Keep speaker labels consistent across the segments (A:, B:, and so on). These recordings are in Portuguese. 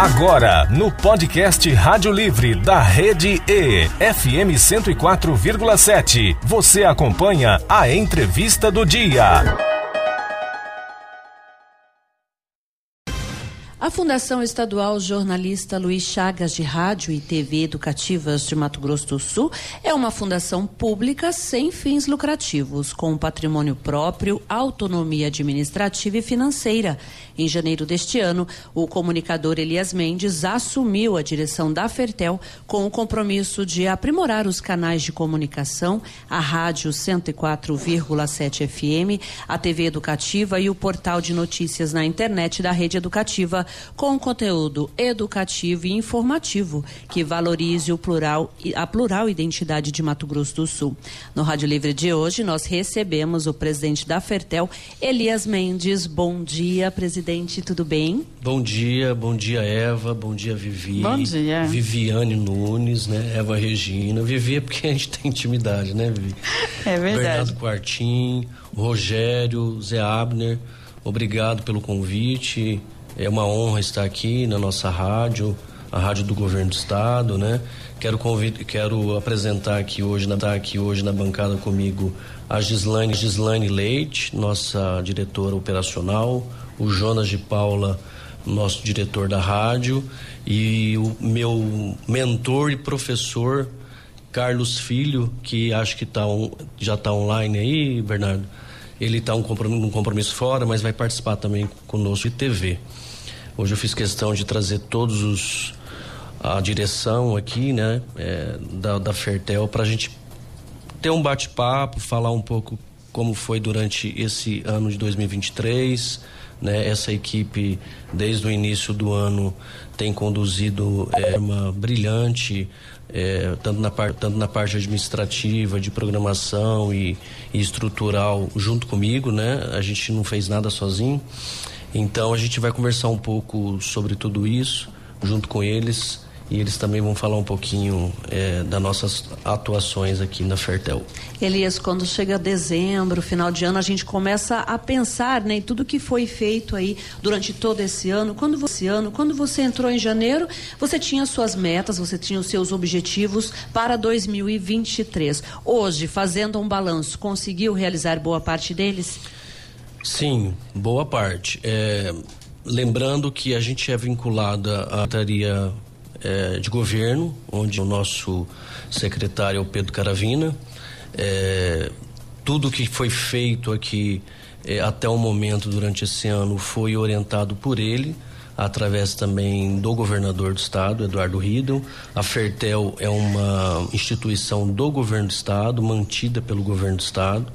A: Agora, no podcast Rádio Livre da Rede E, FM 104,7, você acompanha a entrevista do dia.
B: A Fundação Estadual Jornalista Luiz Chagas de Rádio e TV Educativas de Mato Grosso do Sul é uma fundação pública sem fins lucrativos, com patrimônio próprio, autonomia administrativa e financeira. Em janeiro deste ano, o comunicador Elias Mendes assumiu a direção da Fertel com o compromisso de aprimorar os canais de comunicação, a rádio 104,7 FM, a TV educativa e o portal de notícias na internet da rede educativa com conteúdo educativo e informativo que valorize o plural, a plural identidade de Mato Grosso do Sul. No Rádio Livre de hoje, nós recebemos o presidente da Fertel, Elias Mendes. Bom dia, presidente, tudo bem?
C: Bom dia, bom dia, Eva, bom dia, Vivi.
B: Bom dia.
C: Viviane Nunes, né? Eva Regina. Vivi é porque a gente tem intimidade, né, Vivi?
B: É verdade.
C: Bernardo Quartim, Rogério, Zé Abner, obrigado pelo convite. É uma honra estar aqui na nossa rádio, a rádio do governo do estado, né? Quero convid... quero apresentar aqui hoje, na... Tá aqui hoje na bancada comigo a Gislaine, Gislaine Leite, nossa diretora operacional, o Jonas de Paula, nosso diretor da rádio, e o meu mentor e professor Carlos Filho, que acho que tá já está online aí, Bernardo. Ele está um compromisso, um compromisso fora, mas vai participar também conosco de TV. Hoje eu fiz questão de trazer todos os a direção aqui, né, é, da, da Fertel para a gente ter um bate-papo, falar um pouco como foi durante esse ano de 2023, né? Essa equipe desde o início do ano tem conduzido é, uma brilhante é, tanto, na par, tanto na parte administrativa, de programação e, e estrutural junto comigo, né? A gente não fez nada sozinho. Então a gente vai conversar um pouco sobre tudo isso junto com eles e eles também vão falar um pouquinho é, das nossas atuações aqui na Fertel.
B: Elias, quando chega dezembro, final de ano, a gente começa a pensar né, em tudo que foi feito aí durante todo esse ano. Quando você, ano, quando você entrou em janeiro, você tinha suas metas, você tinha os seus objetivos para 2023. Hoje, fazendo um balanço, conseguiu realizar boa parte deles?
C: Sim, boa parte. É, lembrando que a gente é vinculada à Secretaria é, de Governo, onde o nosso secretário é o Pedro Caravina. É, tudo que foi feito aqui é, até o momento durante esse ano foi orientado por ele através também do governador do estado, Eduardo Riedel. A Fertel é uma instituição do governo do estado, mantida pelo governo do estado,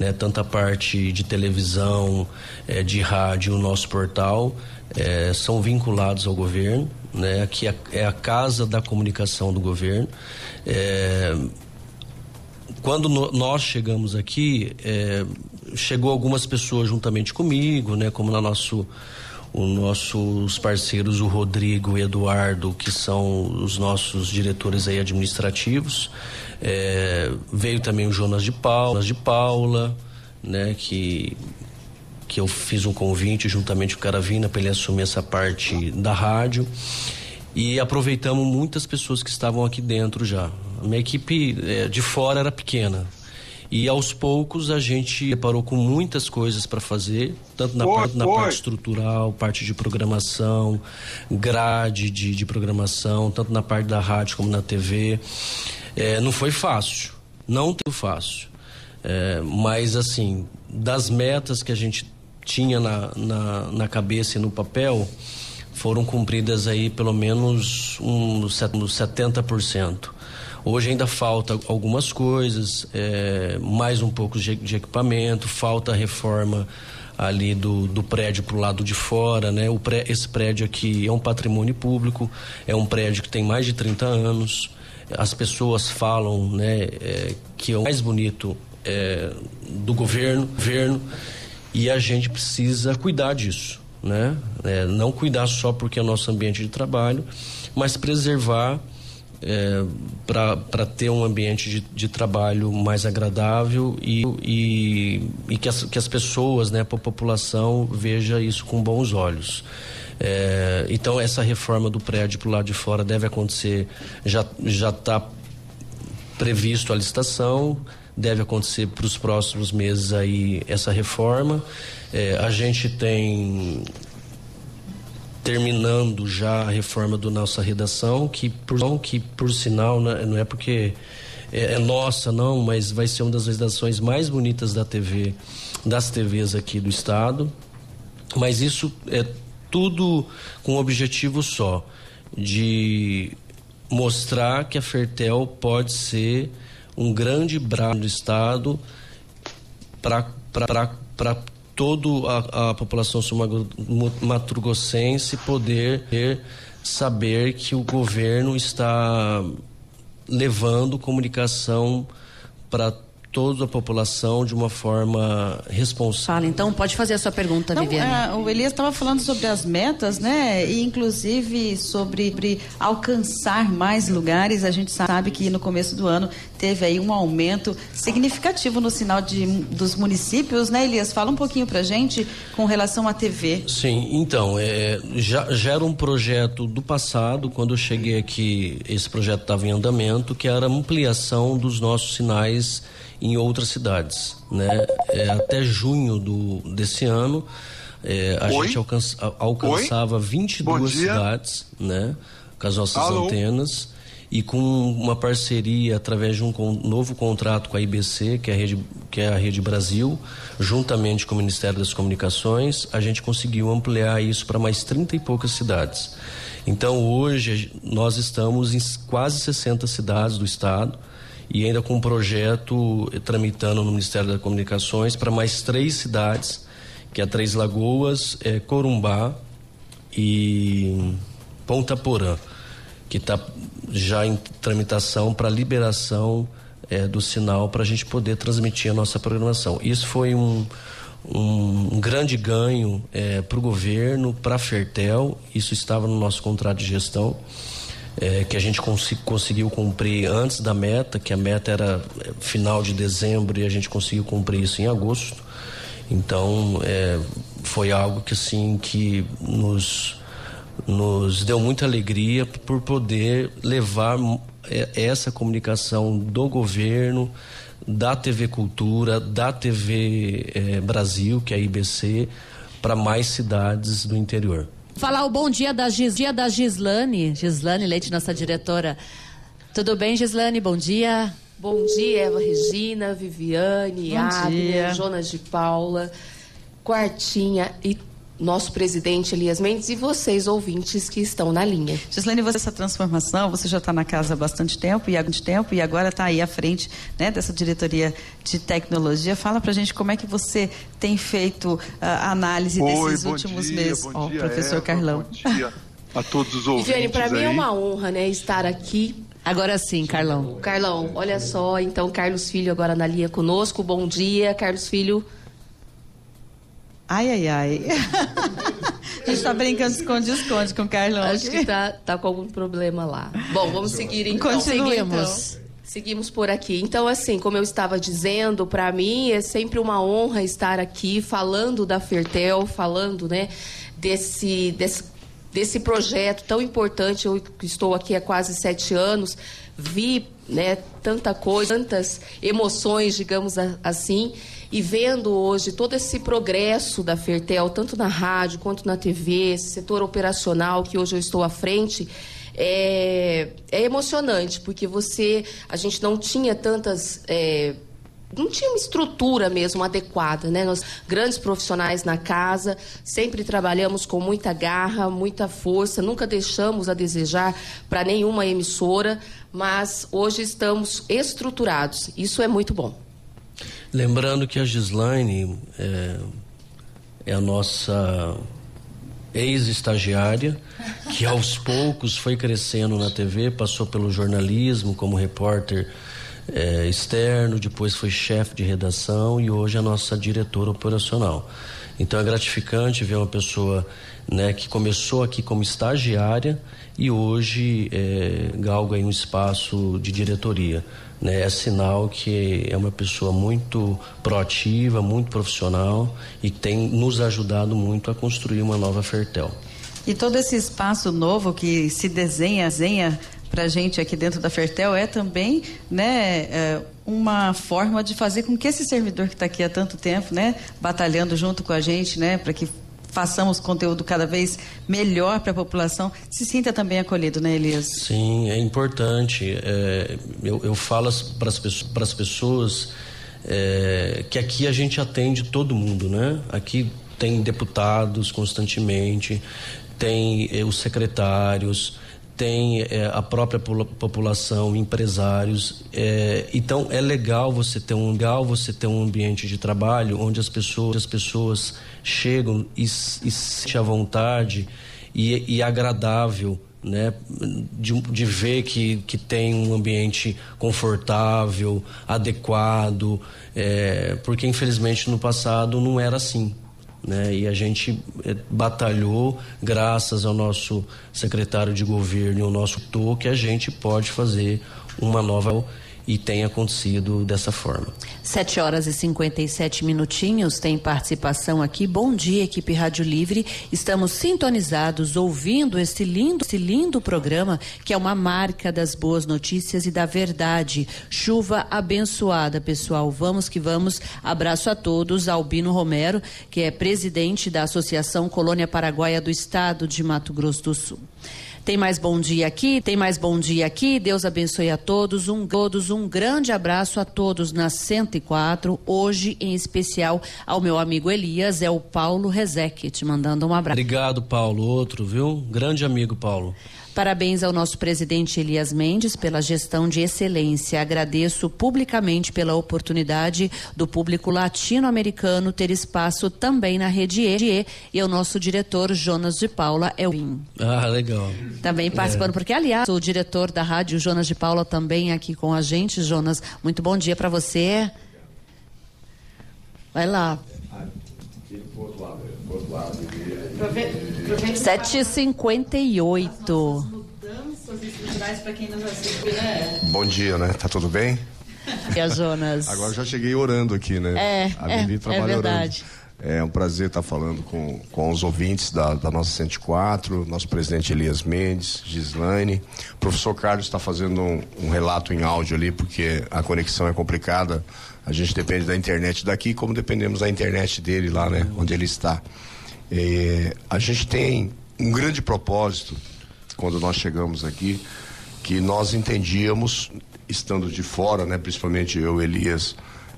C: né? Tanto a parte de televisão, de rádio, o nosso portal, são vinculados ao governo, né? Aqui é, é a casa da comunicação do governo. É, quando no, nós chegamos aqui, é, chegou algumas pessoas juntamente comigo, né? Como na nosso os nossos parceiros, o Rodrigo e Eduardo, que são os nossos diretores aí administrativos. É, veio também o Jonas de Paula, de Paula, né, que que eu fiz um convite juntamente com o Caravina para ele assumir essa parte da rádio. E aproveitamos muitas pessoas que estavam aqui dentro já. A minha equipe é, de fora era pequena, e aos poucos a gente parou com muitas coisas para fazer, tanto na, parte, na parte estrutural, parte de programação, grade de, de programação, tanto na parte da rádio como na TV. É, não foi fácil, não foi fácil. É, mas assim, das metas que a gente tinha na, na, na cabeça e no papel, foram cumpridas aí pelo menos uns 70%. Hoje ainda falta algumas coisas, é, mais um pouco de, de, equipamento, falta reforma ali do, do prédio para o lado de fora, né? O pré, esse prédio aqui é um patrimônio público, é um prédio que tem mais de 30 anos. As pessoas falam, né, é, que é o mais bonito é, do governo, governo, e a gente precisa cuidar disso, né? É, não cuidar só porque é nosso ambiente de trabalho, mas preservar é, para ter um ambiente de, de trabalho mais agradável e, e, e, que, as, que as pessoas, né, a população veja isso com bons olhos. É, então essa reforma do prédio para o lado de fora deve acontecer, já está previsto a licitação, deve acontecer para os próximos meses aí essa reforma. É, a gente tem terminando já a reforma da nossa redação, que por, que por sinal não é, não é porque é, é, nossa não, mas vai ser uma das redações mais bonitas da TV, das TVs aqui do estado. Mas isso é tudo com um objetivo só, de mostrar que a Fertel pode ser um grande braço do Estado para toda a, a população matrugossense poder saber que o governo está levando comunicação para toda a população de uma forma responsável.
B: Fala, então pode fazer a sua pergunta, Não, Viviane.
D: É, o Elias estava falando sobre as metas, né? E inclusive sobre, sobre alcançar mais lugares. A gente sabe que no começo do ano teve aí um aumento significativo no sinal de, dos municípios, né, Elias? Fala um pouquinho pra gente com relação à TV.
C: Sim, então, é, já, já era um projeto do passado, quando eu cheguei aqui, esse projeto estava em andamento, que era a ampliação dos nossos sinais em outras cidades. Né? É, até junho do, desse ano, é, a Oi? gente alcança, alcançava Oi? 22 cidades né? com as nossas Alô? antenas e com uma parceria através de um novo contrato com a IBC, que é a Rede, que é a Rede Brasil, juntamente com o Ministério das Comunicações, a gente conseguiu ampliar isso para mais 30 e poucas cidades. Então hoje nós estamos em quase 60 cidades do estado e ainda com um projeto tramitando no Ministério das Comunicações para mais três cidades, que é Três Lagoas, é, Corumbá e Ponta Porã, que está já em tramitação para liberação é, do sinal para a gente poder transmitir a nossa programação. Isso foi um, um, um grande ganho é, para o governo, para a Fertel, isso estava no nosso contrato de gestão é, que a gente cons conseguiu cumprir antes da meta, que a meta era é, final de dezembro e a gente conseguiu cumprir isso em agosto. Então é, foi algo que assim que nos nos deu muita alegria por poder levar é, essa comunicação do governo, da TV Cultura, da TV é, Brasil, que é a IBC, para mais cidades do interior.
B: Falar o bom dia da, Gis, dia da Gislane, Gislane Leite, nossa diretora. Tudo bem, Gislane? Bom dia.
E: Bom dia, Eva Regina, Viviane, Abner, Jonas de Paula, Quartinha e nosso presidente Elias Mendes e vocês, ouvintes que estão na linha.
D: Gislaine, você essa transformação, você já está na casa há bastante tempo e há muito tempo e agora está aí à frente né, dessa diretoria de tecnologia. Fala para a gente como é que você tem feito a uh, análise
F: Oi,
D: desses últimos
F: dia,
D: meses.
F: Bom oh, dia,
D: professor
F: Eva,
D: Carlão.
F: Bom dia a todos os ouvintes. Viviane,
E: para mim é uma honra, né, estar aqui
B: Agora sim, Carlão.
E: Carlão, olha só, então Carlos Filho agora na linha conosco. Bom dia, Carlos Filho.
D: Ai, ai, ai. A gente tá brincando de esconde-esconde com o Carlão.
E: Acho que tá, tá com algum problema lá. Bom, vamos seguir então.
B: Continuemos.
E: Então. Seguimos por aqui. Então, assim, como eu estava dizendo, para mim é sempre uma honra estar aqui falando da Fertel, falando, né, desse, desse, desse projeto tão importante. Eu estou aqui há quase sete anos, vi, né, tanta coisa, tantas emoções, digamos assim e vendo hoje todo esse progresso da Fertel, tanto na rádio quanto na TV, esse setor operacional que hoje eu estou à frente, é, é emocionante, porque você, a gente não tinha tantas. É, não tinha uma estrutura mesmo adequada, né? Nós, grandes profissionais na casa, sempre trabalhamos com muita garra, muita força, nunca deixamos a desejar para nenhuma emissora, mas hoje estamos estruturados. Isso é muito bom.
C: Lembrando que a Gislaine é, é a nossa ex-estagiária, que aos poucos foi crescendo na TV, passou pelo jornalismo como repórter é, externo, depois foi chefe de redação e hoje é a nossa diretora operacional. Então é gratificante ver uma pessoa né, que começou aqui como estagiária e hoje é, galga um espaço de diretoria né, é sinal que é uma pessoa muito proativa, muito profissional e tem nos ajudado muito a construir uma nova Fertel.
D: E todo esse espaço novo que se desenha, desenha para a gente aqui dentro da Fertel é também, né, é uma forma de fazer com que esse servidor que está aqui há tanto tempo, né, batalhando junto com a gente, né, para que façamos conteúdo cada vez melhor para a população, se sinta também acolhido, né, Elias?
C: Sim, é importante. É, eu, eu falo para as pessoas é, que aqui a gente atende todo mundo, né? Aqui tem deputados constantemente, tem eh, os secretários, tem é, a própria população, empresários. É, então é legal você ter um legal você ter um ambiente de trabalho onde as pessoas as pessoas chegam e, e se à vontade e, e agradável né, de, de, ver que, que tem um ambiente confortável, adequado, é, porque infelizmente no passado não era assim né? E a gente eh, batalhou, graças ao nosso secretário de governo e ao nosso TO, que a gente pode fazer uma nova e tem acontecido dessa forma.
B: 7 horas e 57 minutinhos, tem participação aqui. Bom dia, equipe Rádio Livre. Estamos sintonizados, ouvindo esse lindo, esse lindo programa que é uma marca das boas notícias e da verdade. Chuva abençoada, pessoal. Vamos que vamos. Abraço a todos. Albino Romero, que é presidente da Associação Colônia Paraguaia do Estado de Mato Grosso do Sul. Tem mais bom dia aqui, tem mais bom dia aqui. Deus abençoe a todos. Um todos um grande abraço a todos na 104. Hoje em especial ao meu amigo Elias, é o Paulo Rezec, te mandando um abraço.
C: Obrigado, Paulo. Outro, viu? Grande amigo, Paulo.
B: Parabéns ao nosso presidente Elias Mendes pela gestão de excelência. Agradeço publicamente pela oportunidade do público latino-americano ter espaço também na rede E e ao nosso diretor Jonas de Paula Elvin.
C: Ah, legal.
B: Também participando, é. porque aliás, o diretor da rádio Jonas de Paula também aqui com a gente. Jonas, muito bom dia para você. Vai lá. 7h58.
G: Né? Bom dia, né? Tá tudo bem?
B: É, Jonas.
G: Agora já cheguei orando aqui, né?
B: É, a é, é verdade. Orando.
G: É um prazer estar falando com, com os ouvintes da, da nossa 104, nosso presidente Elias Mendes, Gislaine. O professor Carlos está fazendo um, um, relato em áudio ali, porque a conexão é complicada. A gente depende da internet daqui, como dependemos da internet dele lá, né? Onde ele está. É, a gente tem um grande propósito quando nós chegamos aqui, que nós entendíamos, estando de fora, né, principalmente eu, Elias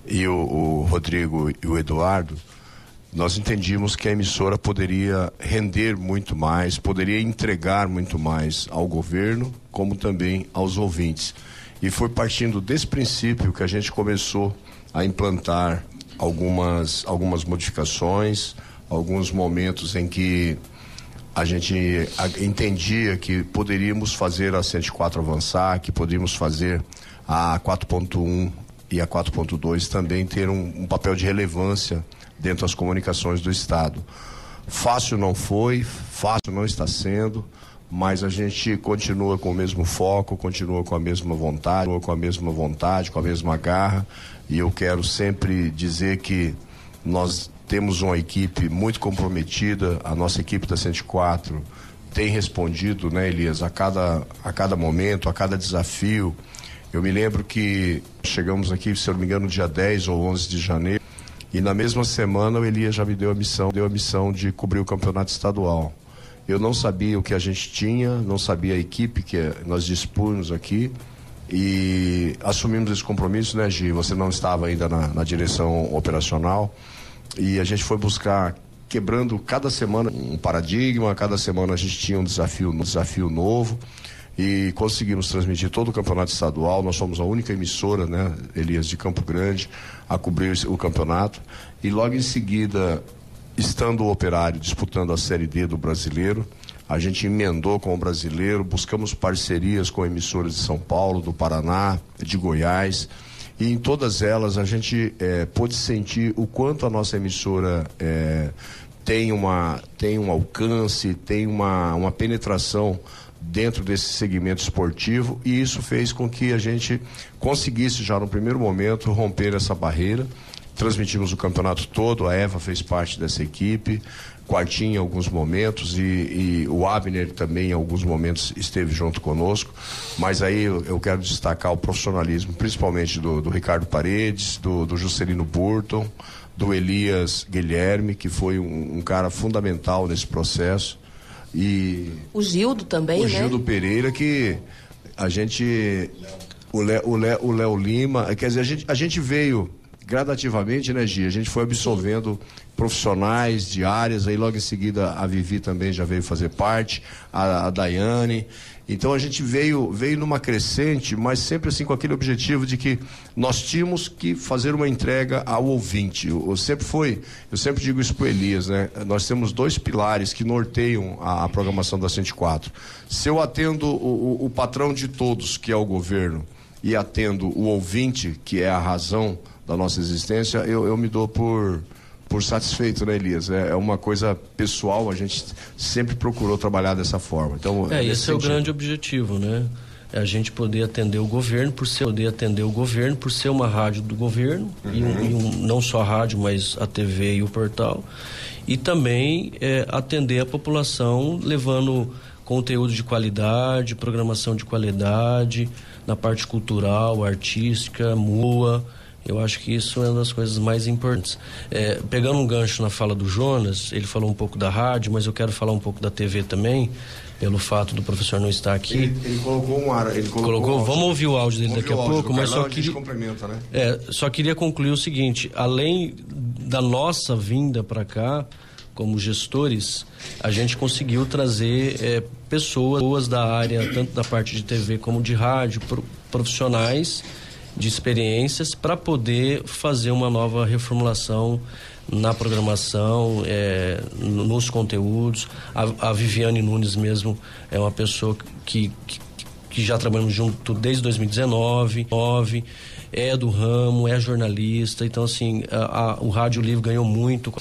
G: e o, o Rodrigo e o Eduardo, nós entendíamos que a emissora poderia render muito mais, poderia entregar muito mais ao governo, como também aos ouvintes. E foi partindo desse princípio que a gente começou a implantar algumas, algumas modificações, alguns momentos em que a gente entendia que poderíamos fazer a 104 avançar, que poderíamos fazer a 4.1 e a 4.2 também ter um, um, papel de relevância dentro das comunicações do Estado. Fácil não foi, fácil não está sendo, mas a gente continua com o mesmo foco, continua com a mesma vontade, com a mesma vontade, com a mesma garra, e eu quero sempre dizer que nós temos uma equipe muito comprometida, a nossa equipe da 104 tem respondido, né, Elias, a cada, a cada momento, a cada desafio. Eu me lembro que chegamos aqui, se eu não me engano, dia 10 ou 11 de janeiro, e na mesma semana o Elias já me deu a missão, deu a missão de cobrir o campeonato estadual. Eu não sabia o que a gente tinha, não sabia a equipe que nós dispunhamos aqui e assumimos esse compromisso, né, Gi? Você não estava ainda na, na direção operacional. E a gente foi buscar quebrando cada semana um paradigma, cada semana a gente tinha um desafio, um desafio novo e conseguimos transmitir todo o campeonato estadual. Nós somos a única emissora, né, Elias, de Campo Grande, a cobrir o campeonato. E logo em seguida, estando o operário disputando a Série D do brasileiro, a gente emendou com o brasileiro, buscamos parcerias com emissoras de São Paulo, do Paraná, de Goiás e em todas elas a gente é, pôde sentir o quanto a nossa emissora é, tem, uma, tem um alcance, tem uma, uma penetração dentro desse segmento esportivo. E isso fez com que a gente conseguisse já no primeiro momento romper essa barreira. Transmitimos o campeonato todo, a Eva fez parte dessa equipe, Quartinho em alguns momentos e, e, o Abner também em alguns momentos esteve junto conosco, mas aí eu, eu quero destacar o profissionalismo, principalmente do, do Ricardo Paredes, do, do Juscelino Burton, do Elias Guilherme, que foi um, um cara fundamental nesse processo. E
E: o Gildo também,
G: o
E: né?
G: Gildo Pereira, que a gente. O Léo o o Léo Lima, quer dizer, a gente, a gente veio gradativamente, né, Gia? A gente foi absorvendo profissionais de áreas, aí logo em seguida a Vivi também já veio fazer parte, a, a Daiane. Então a gente veio, veio numa crescente, mas sempre assim com aquele objetivo de que nós tínhamos que fazer uma entrega ao ouvinte. Eu, sempre foi, eu sempre digo isso para Elias, né? Nós temos dois pilares que norteiam a, a programação da 104. Se eu atendo o, o, o patrão de todos, que é o governo, e atendo o ouvinte, que é a razão da nossa existência, eu, eu me dou por, por satisfeito, né, Elias? É, é, uma coisa pessoal, a gente sempre procurou trabalhar dessa forma. Então,
C: é, esse sentido. é o grande objetivo, né? É a gente poder atender o governo, por ser poder atender o governo, por ser uma rádio do governo, uhum. e, um, e um, não só a rádio, mas a TV e o portal. E também é, atender a população levando conteúdo de qualidade, programação de qualidade, na parte cultural, artística, MUA eu acho que isso é uma das coisas mais importantes. É, pegando um gancho na fala do Jonas, ele falou um pouco da rádio, mas eu quero falar um pouco da TV também, pelo fato do professor não estar aqui.
G: Ele, ele colocou um ar, ele colocou,
C: colocou vamos ouvir o áudio dele daqui a pouco, mas só queria,
G: né?
C: é, só queria concluir o seguinte: além da nossa vinda para cá, como gestores, a gente conseguiu trazer é, pessoas da área, tanto da parte de TV como de rádio, profissionais de experiências para poder fazer uma nova reformulação na programação, é, nos conteúdos. A, a, Viviane Nunes mesmo é uma pessoa que, que, que já trabalhamos junto desde 2019, 9, é do ramo, é jornalista, então assim, a, a, o Rádio Livre ganhou muito.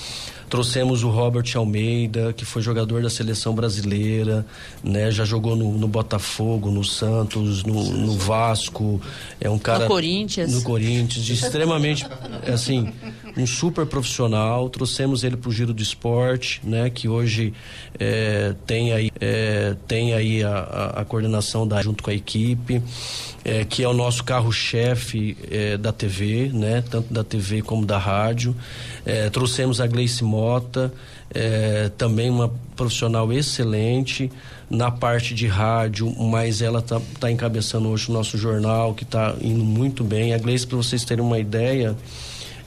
C: Trouxemos o Robert Almeida, que foi jogador da seleção brasileira, né? Já jogou no, no Botafogo, no Santos, no, no, Vasco. É um cara.
B: No Corinthians.
C: No Corinthians, extremamente, assim, um super profissional. Trouxemos ele para o Giro do Esporte, né? Que hoje é, tem aí, é, tem aí a, a, a, coordenação da, junto com a equipe, é, que é o nosso carro-chefe da TV, né? Tanto da TV como da rádio. Trouxemos a Gleice Mota, também uma profissional excelente na parte de rádio, mas ela está tá encabeçando hoje o nosso jornal, que está indo muito bem. A Gleice, para vocês terem uma ideia,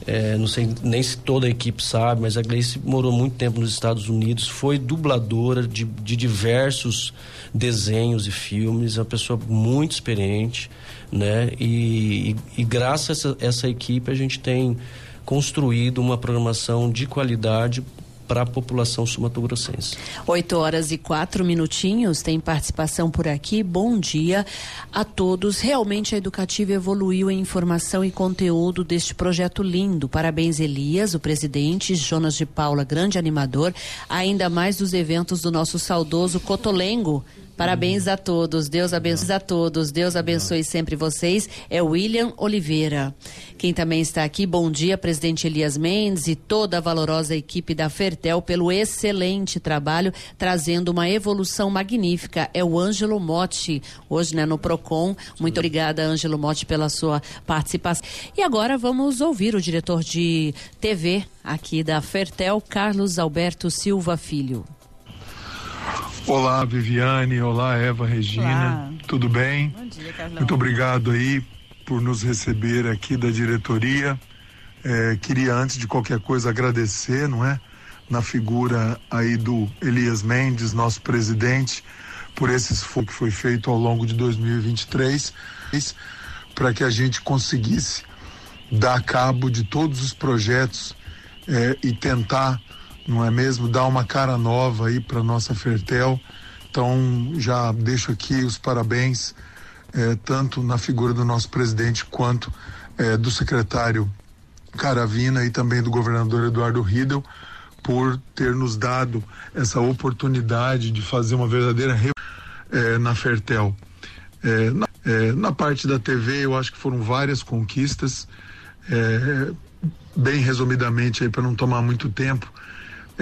C: é, não sei nem se toda a equipe sabe, mas a Gleice morou muito tempo nos Estados Unidos, foi dubladora de, de diversos desenhos e filmes, é uma pessoa muito experiente, né? E, e, e graças a essa, essa equipe a gente tem construído uma programação de qualidade para a população sumatogrossense.
B: Oito horas e quatro minutinhos, tem participação por aqui. Bom dia a todos. Realmente a Educativa evoluiu em informação e conteúdo deste projeto lindo. Parabéns, Elias, o presidente, Jonas de Paula, grande animador, ainda mais dos eventos do nosso saudoso Cotolengo Parabéns a todos. Deus abençoe a todos. Deus abençoe sempre vocês. É William Oliveira. Quem também está aqui, bom dia, presidente Elias Mendes e toda a valorosa equipe da Fertel pelo excelente trabalho, trazendo uma evolução magnífica. É o Ângelo Motti, hoje né, no PROCON. Muito obrigada, Ângelo Motti, pela sua participação. E agora vamos ouvir o diretor de TV aqui da Fertel, Carlos Alberto Silva Filho.
H: Olá, Viviane. Olá, Eva Regina. Olá. Tudo bem?
B: Bom dia, Carlão.
H: Muito obrigado aí por nos receber aqui da diretoria. É, queria, antes de qualquer coisa, agradecer, não é? Na figura aí do Elias Mendes, nosso presidente, por esse esforço que foi feito ao longo de 2023, para que a gente conseguisse dar cabo de todos os projetos é, e tentar não é mesmo? Dar uma cara nova aí para nossa Fertel. Então, já deixo aqui os parabéns, eh, tanto na figura do nosso presidente quanto eh, do secretário Caravina e também do governador Eduardo Riedel, por ter nos dado essa oportunidade de fazer uma verdadeira eh, na Fertel. Na, na, parte da TV, eu acho que foram várias conquistas bem resumidamente para não tomar muito tempo,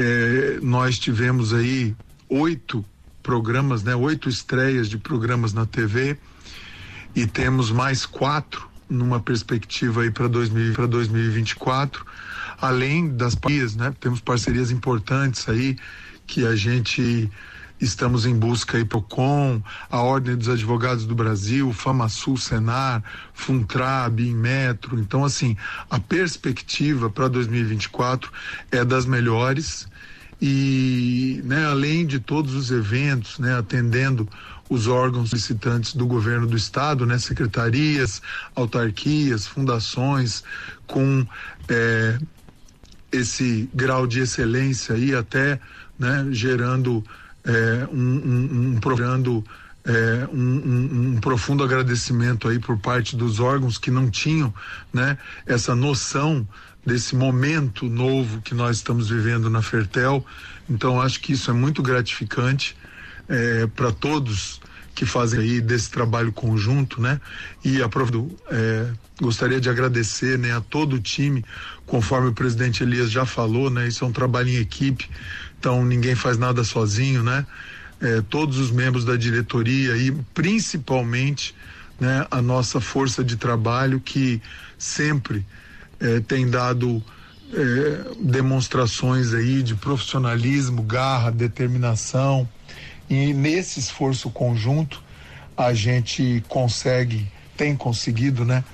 H: é, nós tivemos aí oito programas, né, oito estreias de programas na TV e temos mais quatro numa perspectiva aí para 2024, além das parcerias, né? Temos parcerias importantes aí que a gente estamos em busca aí Procon, a Ordem dos Advogados do Brasil, FamaSul, Senar, Funtrab, Inmetro. Então assim, a perspectiva para 2024 é das melhores e, né, além de todos os eventos, né, atendendo os órgãos licitantes do governo do estado, né, secretarias, autarquias, fundações, com é, esse grau de excelência aí até né, gerando é, um, um, um, é, um, um, profundo agradecimento aí por parte dos órgãos que não tinham né, essa noção desse momento novo que nós estamos vivendo na Fertel. Então acho que isso é muito gratificante é, para todos que fazem aí desse trabalho conjunto, né? E aproveito, é, gostaria de agradecer, né, a todo o time, conforme o presidente Elias já falou, né? Isso é um trabalho em equipe, então ninguém faz nada sozinho, né? É, todos os membros da diretoria e principalmente, né, a nossa força de trabalho que sempre é, tem dado é, demonstrações aí de profissionalismo, garra, determinação e nesse esforço conjunto a gente consegue, tem conseguido, né,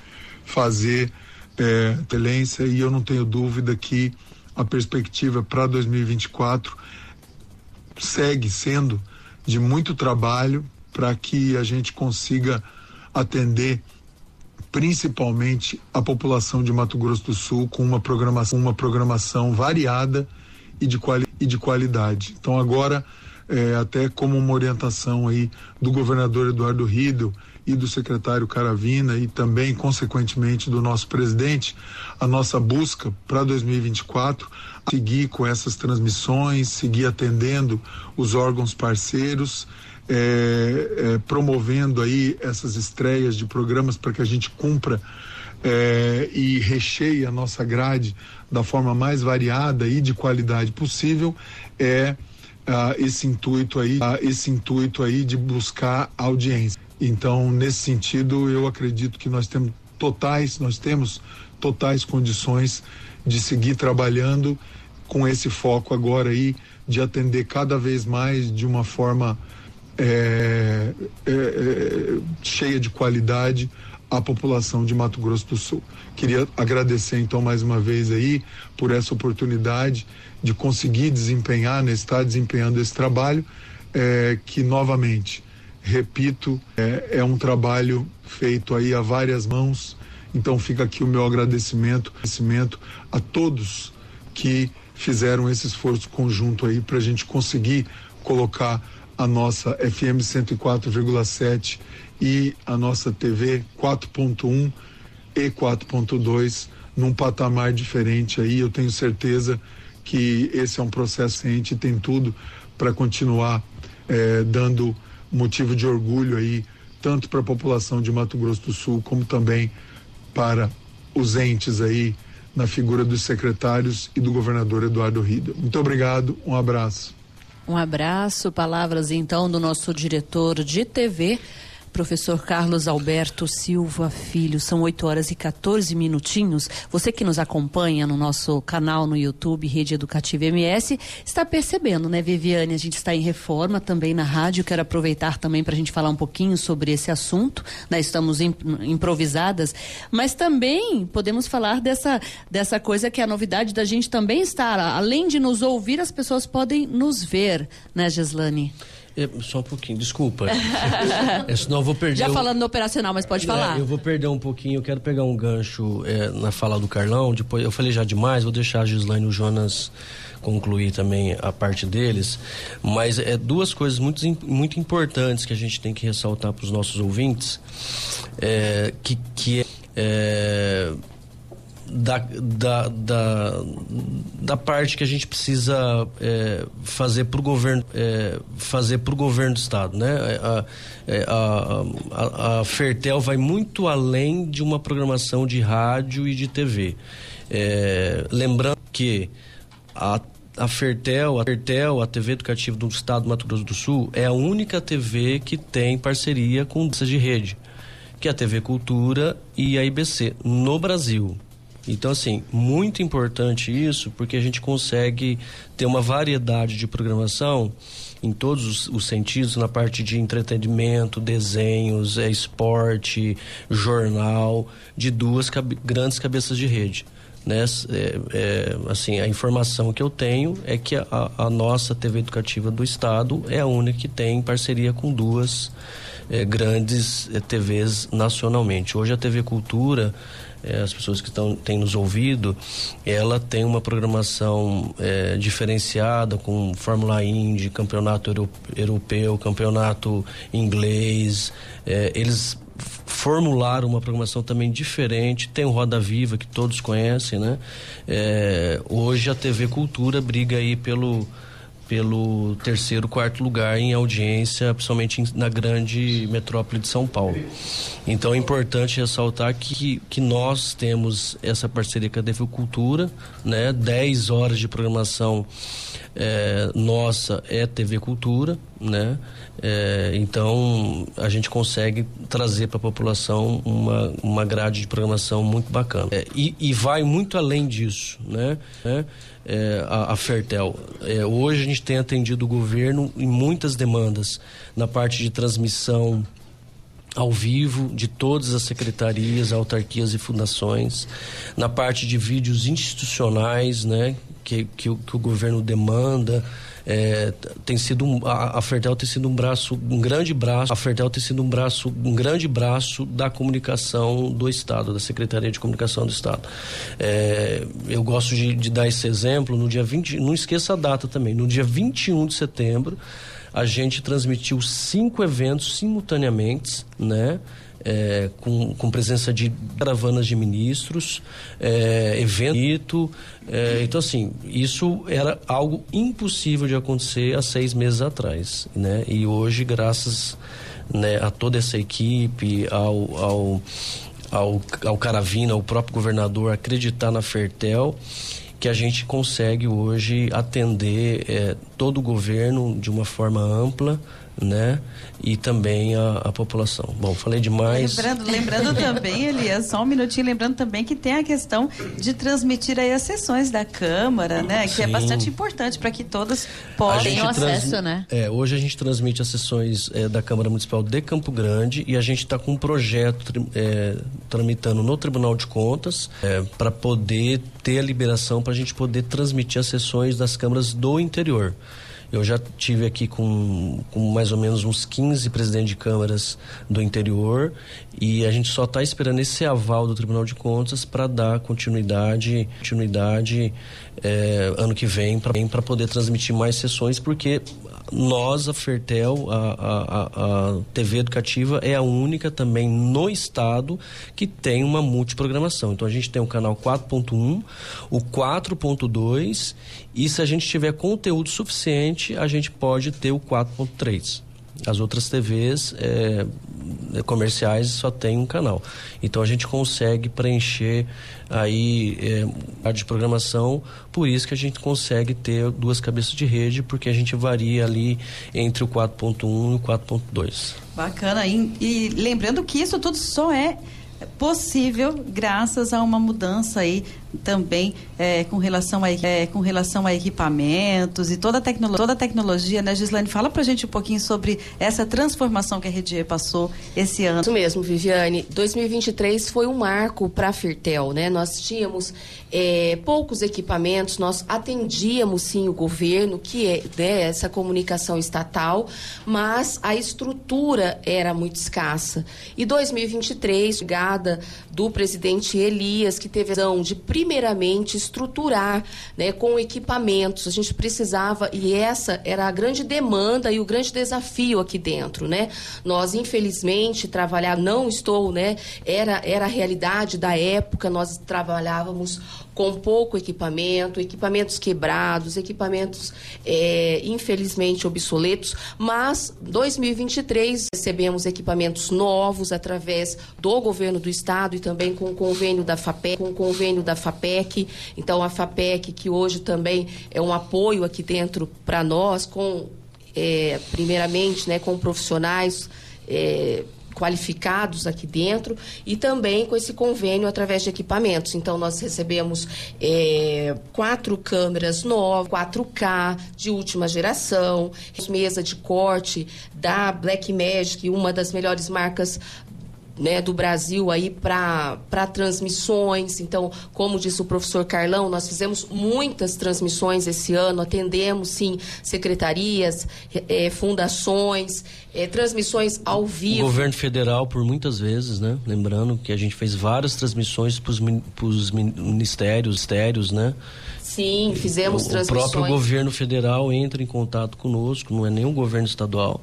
H: fazer é, excelência e eu não tenho dúvida que a perspectiva para 2024 segue sendo de muito trabalho para que a gente consiga atender principalmente a população de Mato Grosso do Sul com uma programação, uma programação variada e de, quali e de qualidade. Então agora, é, até como uma orientação aí do governador Eduardo Riedel e do secretário Caravina e também, consequentemente, do nosso presidente, a nossa busca para 2024 seguir com essas transmissões, seguir atendendo os órgãos parceiros é, é, promovendo aí essas estreias de programas para que a gente cumpra é, e recheie a nossa grade da forma mais variada e de qualidade possível é ah, esse intuito aí ah, esse intuito aí de buscar audiência então nesse sentido eu acredito que nós temos totais nós temos totais condições de seguir trabalhando com esse foco agora aí de atender cada vez mais de uma forma é, é, é, cheia de qualidade à população de Mato Grosso do Sul. Queria agradecer então mais uma vez aí por essa oportunidade de conseguir desempenhar, né, estar desempenhando esse trabalho, é, que novamente, repito, é, é um trabalho feito aí a várias mãos. Então fica aqui o meu agradecimento, agradecimento a todos que fizeram esse esforço conjunto aí para a gente conseguir colocar a nossa FM 104,7 e a nossa TV 4.1 e 4.2 num patamar diferente aí. Eu tenho certeza que esse é um processo recente e tem tudo para continuar eh, dando motivo de orgulho aí, tanto para a população de Mato Grosso do Sul, como também para os entes aí na figura dos secretários e do governador Eduardo Rida. Muito obrigado, um abraço.
B: Um abraço, palavras então do nosso diretor de TV, professor Carlos Alberto Silva Filho. São 8 horas e 14 minutinhos. Você que nos acompanha no nosso canal no YouTube, Rede Educativa MS, está percebendo, né, Viviane? A gente está em reforma também na rádio. Quero aproveitar também para a gente falar um pouquinho sobre esse assunto. Né? Estamos improvisadas, mas também podemos falar dessa, dessa coisa que é a novidade da gente também estar. Além de nos ouvir, as pessoas podem nos ver, né, Gislane?
C: É, só um pouquinho, desculpa. é, senão eu vou perder.
B: Já falando no operacional, mas pode é, falar.
C: Eu vou perder um pouquinho, eu quero pegar um gancho é, na fala do Carlão. Depois eu falei já demais, vou deixar a Gislaine e o Jonas concluir também a parte deles. Mas é duas coisas muito, muito importantes que a gente tem que ressaltar para os nossos ouvintes. É, que, que é da, da, da, da, parte que a gente precisa é, fazer para o governo é, fazer para governo do estado né a, é, a, a, a, Fertel vai muito além de uma programação de rádio e de TV É, lembrando que a a Fertel, a Fertel, a TV educativa do Estado do Mato Grosso do Sul, é a única TV que tem parceria com de rede, que é a TV Cultura e a IBC, no Brasil. Então, assim, muito importante isso, porque a gente consegue ter uma variedade de programação em todos os, os sentidos, na parte de entretenimento, desenhos, é, esporte, jornal, de duas cabe grandes cabeças de rede. Né? É, é, assim, a informação que eu tenho é que a, a, nossa TV educativa do Estado é a única que tem parceria com duas é, grandes é, TVs nacionalmente. Hoje a TV Cultura é, as pessoas que estão, têm nos ouvido, ela tem uma programação é, diferenciada com Fórmula Indy, campeonato europeu, campeonato inglês. É, eles formularam uma programação também diferente. Tem o Roda Viva, que todos conhecem, né? É, hoje a TV Cultura briga aí pelo pelo terceiro, quarto lugar em audiência, principalmente na grande metrópole de São Paulo. Então é importante ressaltar que, que nós temos essa parceria com a Cultura, né? 10 horas de programação é, nossa é TV Cultura, né? É, então a gente consegue trazer para a população uma, uma grade de programação muito bacana. É, e, e, vai muito além disso, né? É, é, a, a, Fertel. É, hoje a gente tem atendido o governo em muitas demandas na parte de transmissão ao vivo de todas as secretarias, autarquias e fundações, na parte de vídeos institucionais, né, que, que, que o governo demanda, é, tem sido um, a, a Fertel tem sido um braço, um grande braço, a Fertel tem sido um braço, um grande braço da comunicação do Estado, da Secretaria de Comunicação do Estado. É, eu gosto de, de, dar esse exemplo no dia 20, não esqueça a data também, no dia 21 de setembro, a gente transmitiu cinco eventos simultaneamente, né? é, com, com presença de caravanas de ministros, é, evento. É, então, assim, isso era algo impossível de acontecer há seis meses atrás. Né? E hoje, graças né, a toda essa equipe, ao, ao, ao, ao Caravina, ao próprio governador acreditar na Fertel que a gente consegue hoje atender é, todo o governo de uma forma ampla, né? E também a, a, população. Bom, falei demais.
D: Lembrando, lembrando também, Elias, só um minutinho, lembrando também que tem a questão de transmitir aí as sessões da Câmara, né? Que Sim. é bastante importante para que todos possam
C: ter acesso, né? É, hoje a gente transmite as sessões é, da Câmara Municipal de Campo Grande e a gente está com um projeto é, tramitando no Tribunal de Contas é, para poder ter a liberação para a gente poder transmitir as sessões das câmaras do interior. Eu já tive aqui com, com mais ou menos uns 15 presidentes de câmaras do interior e a gente só está esperando esse aval do Tribunal de Contas para dar continuidade, continuidade é, ano que vem para poder transmitir mais sessões, porque nós, a Fertel, a, a, a, TV educativa, é a única também no estado que tem uma multiprogramação. Então a gente tem o canal 4.1, o 4.2 e se a gente tiver conteúdo suficiente, a gente pode ter o 4.3. As outras TVs é, é, comerciais só tem um canal. Então a gente consegue preencher aí é, de programação, por isso que a gente consegue ter duas cabeças de rede, porque a gente varia ali entre o 4.1 e o 4.2.
D: Bacana. E, e lembrando que isso tudo só é possível graças a uma mudança aí também é, com, relação a, é, com relação a equipamentos e toda a, tecno toda a tecnologia, né, Gislaine? Fala pra gente um pouquinho sobre essa transformação que a Rede passou esse ano.
E: Isso mesmo, Viviane. 2023 foi um marco para a Firtel, né? Nós tínhamos é, poucos equipamentos, nós atendíamos sim o governo, que é né, essa comunicação estatal, mas a estrutura era muito escassa. E 2023, chegada do presidente Elias, que teve a visão de primeiramente estruturar né, com equipamentos. A gente precisava, e essa era a grande demanda e o grande desafio aqui dentro. Né? Nós, infelizmente, trabalhar, não estou, né? Era, era a realidade da época, nós trabalhávamos com pouco equipamento, equipamentos quebrados, equipamentos é, infelizmente obsoletos, mas 2023 recebemos equipamentos novos através do governo do estado e também com o convênio da FAPEC, com o convênio da FAPEC. Então a FAPEC que hoje também é um apoio aqui dentro para nós, com é, primeiramente, né, com profissionais é, qualificados aqui dentro e também com esse convênio através de equipamentos. Então, nós recebemos é, quatro câmeras novas, 4K de última geração, mesa de corte da Black Magic, uma das melhores marcas né, do Brasil aí para transmissões. Então, como disse o professor Carlão, nós fizemos muitas transmissões esse ano, atendemos sim secretarias, é, fundações, é, transmissões ao vivo.
C: O governo federal, por muitas vezes, né? Lembrando que a gente fez várias transmissões para os ministérios, ministérios, né?
E: Sim, fizemos
C: o,
E: transmissões.
C: O próprio governo federal entra em contato conosco, não é o governo estadual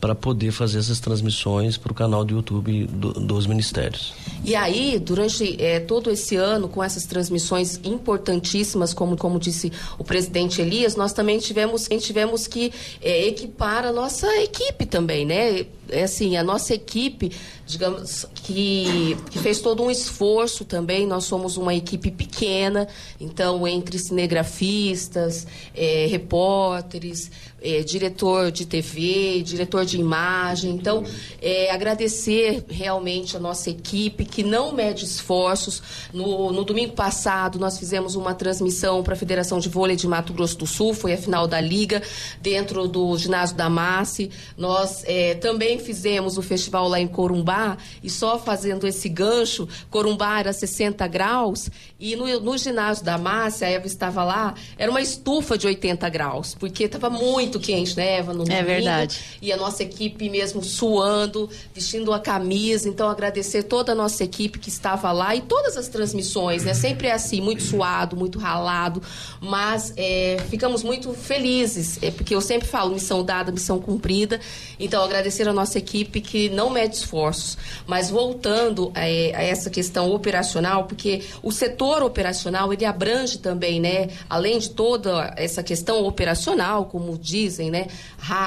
C: para poder fazer essas transmissões para o canal do YouTube do, dos ministérios.
E: E aí, durante é, todo esse ano, com essas transmissões importantíssimas, como, como disse o presidente Elias, nós também tivemos, tivemos que é, equipar a nossa equipe também, né? É assim, a nossa equipe, digamos, que, que fez todo um esforço também. Nós somos uma equipe pequena, então, entre cinegrafistas, é, repórteres, é, diretor de TV, diretor de imagem. Então, é, agradecer realmente a nossa equipe que não mede esforços. No, no domingo passado, nós fizemos uma transmissão para a Federação de Vôlei de Mato Grosso do Sul, foi a final da Liga, dentro do ginásio da Masse. Nós é, também fizemos o festival lá em Corumbá, e só fazendo esse gancho, Corumbá era 60 graus, e no, no ginásio da Masse, a Eva estava lá, era uma estufa de 80 graus, porque estava muito muito quente, né, Eva? No
B: é verdade.
E: E a nossa equipe mesmo suando, vestindo a camisa. Então, agradecer toda a nossa equipe que estava lá e todas as transmissões, né? Sempre é assim, muito suado, muito ralado. Mas é, ficamos muito felizes, é, porque eu sempre falo, missão dada, missão cumprida. Então, agradecer a nossa equipe que não mede esforços. Mas voltando a, é, a essa questão operacional, porque o setor operacional, ele abrange também, né? Além de toda essa questão operacional, como diz dizem, né?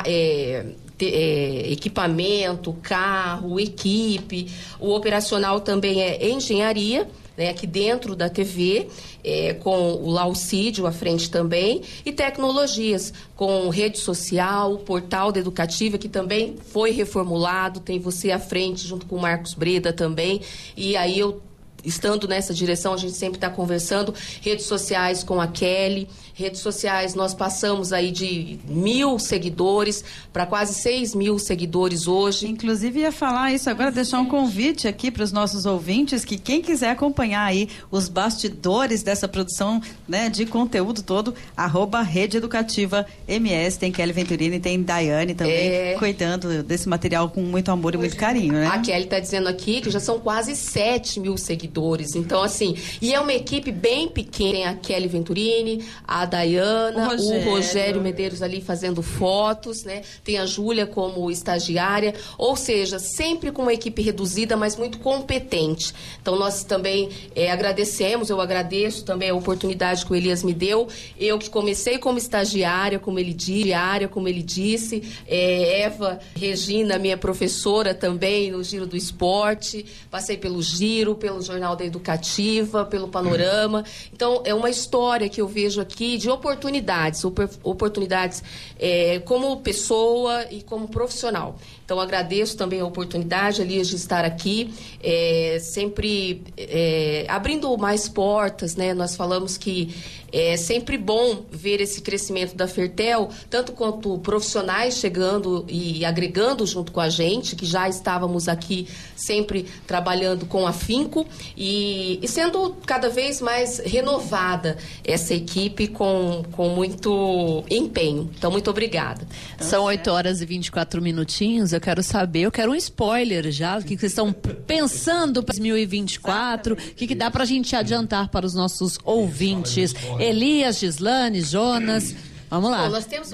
E: É, te, é, equipamento, carro, equipe. O operacional também é engenharia. Né, aqui dentro da TV, é, com o Laucídio à frente também, e tecnologias, com rede social, portal da Educativa, que também foi reformulado, tem você à frente, junto com o Marcos Breda também, e aí eu estando nessa direção, a gente sempre está conversando, redes sociais com a Kelly, redes sociais, nós passamos aí de mil seguidores para quase seis mil seguidores hoje.
D: Inclusive ia falar isso agora, deixar um convite aqui para os nossos ouvintes que quem quiser acompanhar aí os bastidores dessa produção né, de conteúdo todo, arroba Rede Educativa MS, tem Kelly Venturini, tem Daiane também, é... cuidando desse material com muito amor e muito carinho, né?
E: A Kelly está dizendo aqui que já são quase sete mil seguidores, então assim, e é uma equipe bem pequena, tem a Kelly Venturini, a a Dayana, o Rogério. o Rogério Medeiros ali fazendo fotos, né? Tem a Júlia como estagiária, ou seja, sempre com uma equipe reduzida, mas muito competente. Então nós também é, agradecemos, eu agradeço também a oportunidade que o Elias me deu. Eu que comecei como estagiária, como ele diária, como ele disse, é, Eva Regina, minha professora também no Giro do Esporte, passei pelo Giro, pelo Jornal da Educativa, pelo Panorama. Então é uma história que eu vejo aqui de oportunidades, oportunidades é, como pessoa e como profissional. Então, agradeço também a oportunidade, Elias, de estar aqui, é, sempre é, abrindo mais portas, né? Nós falamos que é sempre bom ver esse crescimento da Fertel, tanto quanto profissionais chegando e agregando junto com a gente, que já estávamos aqui sempre trabalhando com afinco e, e sendo cada vez mais renovada essa equipe com, com muito empenho. Então, muito obrigada.
B: São 8 horas e 24 minutinhos eu quero saber, eu quero um spoiler já, o que vocês estão pensando para 2024, o que, que dá para a gente adiantar para os nossos ouvintes. Elias, Gislane, Jonas. Vamos lá.
E: Bom, nós temos,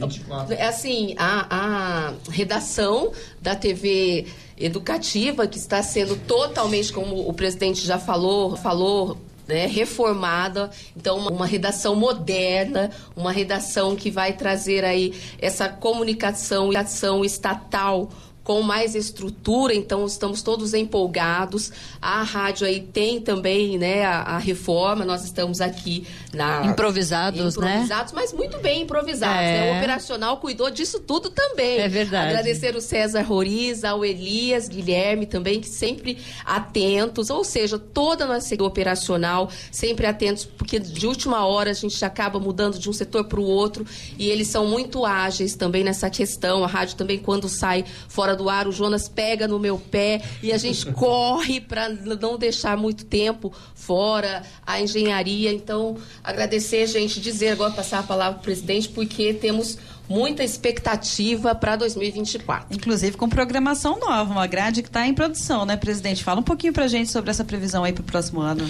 E: é assim, a, a redação da TV educativa que está sendo totalmente, como o presidente já falou, falou né, reformada, então uma, uma, redação moderna, uma redação que vai trazer aí essa comunicação e ação estatal com mais estrutura, então estamos todos empolgados. A rádio aí tem também, né, a, a reforma, nós estamos aqui na
B: improvisados,
E: improvisados né? Improvisados, mas muito bem improvisados, é. né? O operacional cuidou disso tudo também.
B: É verdade.
E: Agradecer o César Roriz, ao Elias, Guilherme também, que sempre atentos, ou seja, toda a nossa operacional sempre atentos, porque de última hora a gente acaba mudando de um setor para o outro e eles são muito ágeis também nessa questão. A rádio também quando sai fora do ar, o Jonas pega no meu pé e a gente corre para não deixar muito tempo fora a engenharia. Então, agradecer, gente, dizer agora, passar a palavra para o presidente, porque temos muita expectativa para 2024.
D: Inclusive com programação nova, uma grade que está em produção, né, presidente? Fala um pouquinho para a gente sobre essa previsão aí para o próximo ano.